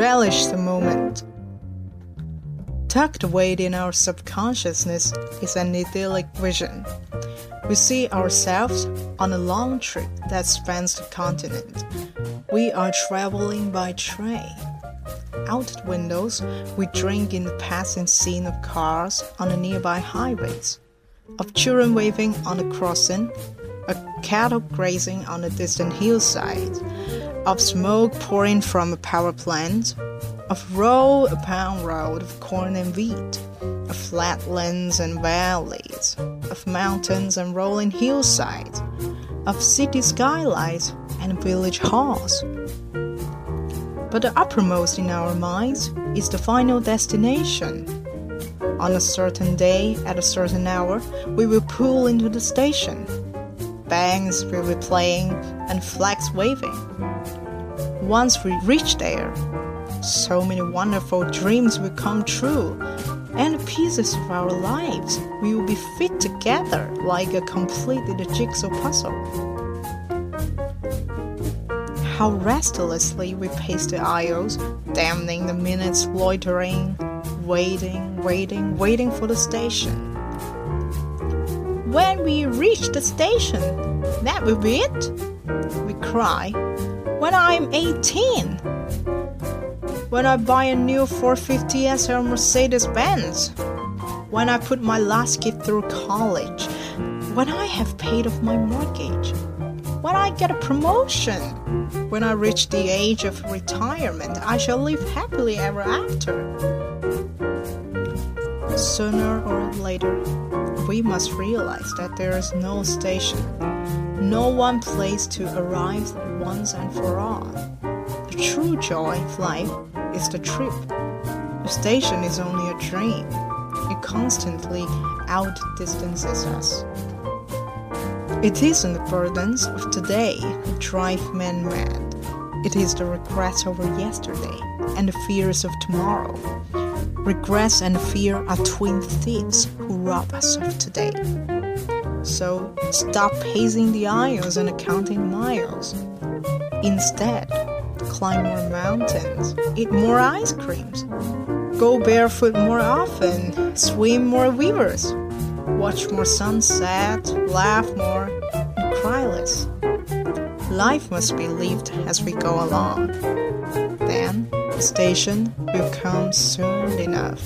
relish the moment. Tucked away in our subconsciousness is an idyllic vision. We see ourselves on a long trip that spans the continent. We are traveling by train. Out the windows, we drink in the passing scene of cars on the nearby highways, of children waving on the crossing, of cattle grazing on a distant hillside, of smoke pouring from a power plant, of row upon row of corn and wheat, of flatlands and valleys, of mountains and rolling hillsides, of city skylights and village halls. But the uppermost in our minds is the final destination. On a certain day, at a certain hour, we will pull into the station. Bands will be playing and flags waving. Once we reach there, so many wonderful dreams will come true, and pieces of our lives will be fit together like a completed jigsaw puzzle. How restlessly we pace the aisles, damning the minutes loitering, waiting, waiting, waiting for the station. When we reach the station, that will be it, we cry. When I'm 18, when I buy a new 450 SL Mercedes Benz, when I put my last kid through college, when I have paid off my mortgage, when I get a promotion, when I reach the age of retirement, I shall live happily ever after. Sooner or later, we must realize that there is no station, no one place to arrive once and for all. The true joy of life is the trip. The station is only a dream. It constantly outdistances us. It isn't the burdens of today that drive men mad. It is the regrets over yesterday and the fears of tomorrow. Regrets and fear are twin thieves who rob us of today. So stop pacing the aisles and counting miles. Instead, climb more mountains, eat more ice creams, go barefoot more often, swim more rivers, watch more sunset, laugh more, and cry less. Life must be lived as we go along. Then the station will come soon enough.